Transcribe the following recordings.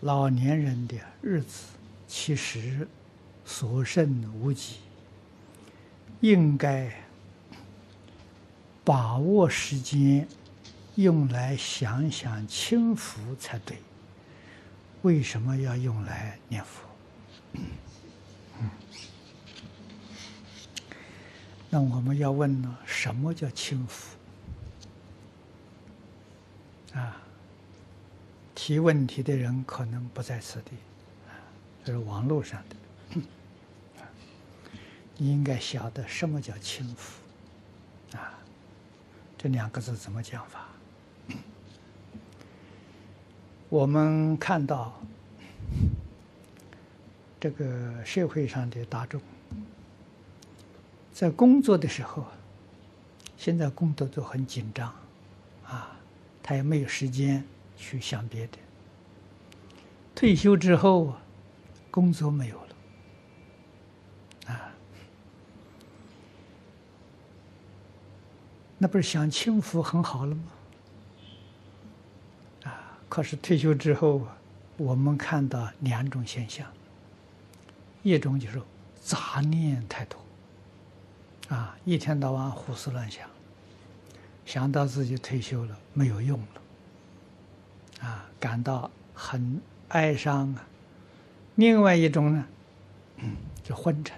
老年人的日子其实所剩无几，应该把握时间用来想想清福才对。为什么要用来念佛？那我们要问呢？什么叫清福？啊？提问题的人可能不在此地，啊，这是网络上的。你 应该晓得什么叫清福，啊，这两个字怎么讲法？我们看到这个社会上的大众，在工作的时候，现在工作都很紧张，啊，他也没有时间。去想别的，退休之后，工作没有了，啊，那不是享清福很好了吗？啊，可是退休之后，我们看到两种现象，一种就是杂念太多，啊，一天到晚胡思乱想，想到自己退休了，没有用了。啊，感到很哀伤啊。另外一种呢，就昏沉。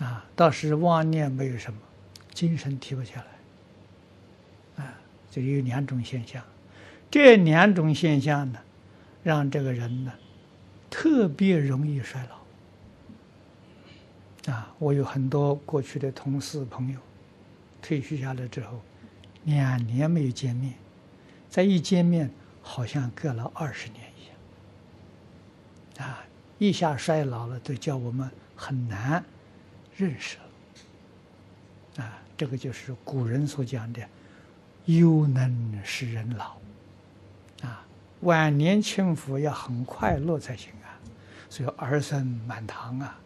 啊，倒是妄念没有什么，精神提不起来。啊，就有两种现象。这两种现象呢，让这个人呢，特别容易衰老。啊，我有很多过去的同事朋友，退休下来之后，两年没有见面。再一见面，好像隔了二十年一样，啊，一下衰老了，都叫我们很难认识了，啊，这个就是古人所讲的“忧能使人老”，啊，晚年清福要很快乐才行啊，所以儿孙满堂啊，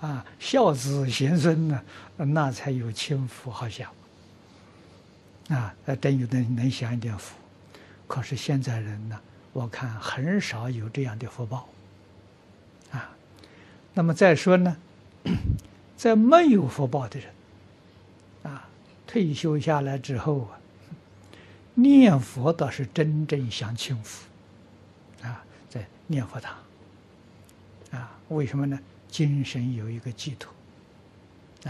啊，孝子贤孙呢，那才有清福好享，啊，真有的能享一点福。可是现在人呢，我看很少有这样的福报，啊，那么再说呢，在没有福报的人，啊，退休下来之后啊，念佛倒是真正享清福，啊，在念佛堂，啊，为什么呢？精神有一个寄托，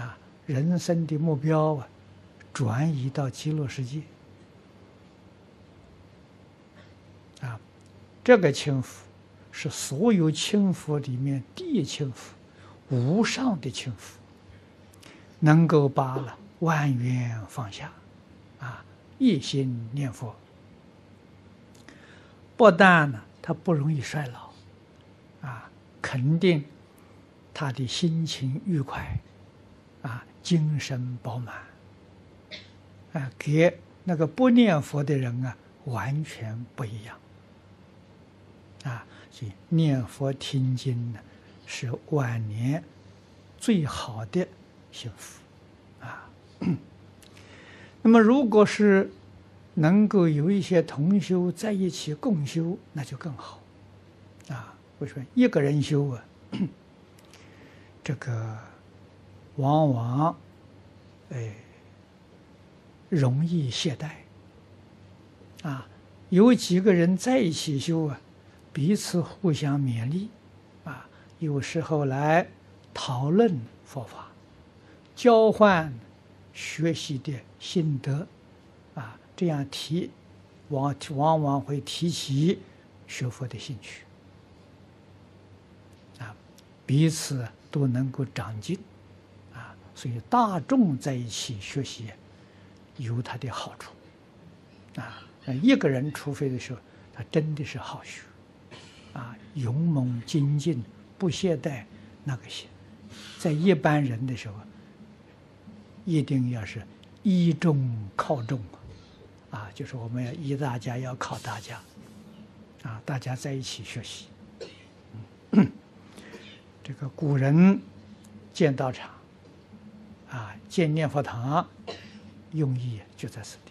啊，人生的目标啊，转移到极乐世界。这个清福是所有清福里面第一清福，无上的清福，能够把了万缘放下，啊，一心念佛，不但呢他不容易衰老，啊，肯定他的心情愉快，啊，精神饱满，啊，给那个不念佛的人啊完全不一样。啊，所以念佛听经呢，是晚年最好的幸福啊。那么，如果是能够有一些同修在一起共修，那就更好啊。为什么一个人修啊？这个往往哎容易懈怠啊。有几个人在一起修啊？彼此互相勉励，啊，有时候来讨论佛法，交换学习的心得，啊，这样提往往往会提起学佛的兴趣，啊，彼此都能够长进，啊，所以大众在一起学习有它的好处，啊，一个人除非的时候，他真的是好学。勇猛精进，不懈怠，那个行，在一般人的时候，一定要是依众靠众，啊，就是我们要依大家，要靠大家，啊，大家在一起学习。这个古人建道场，啊，建念佛堂，用意就在此地。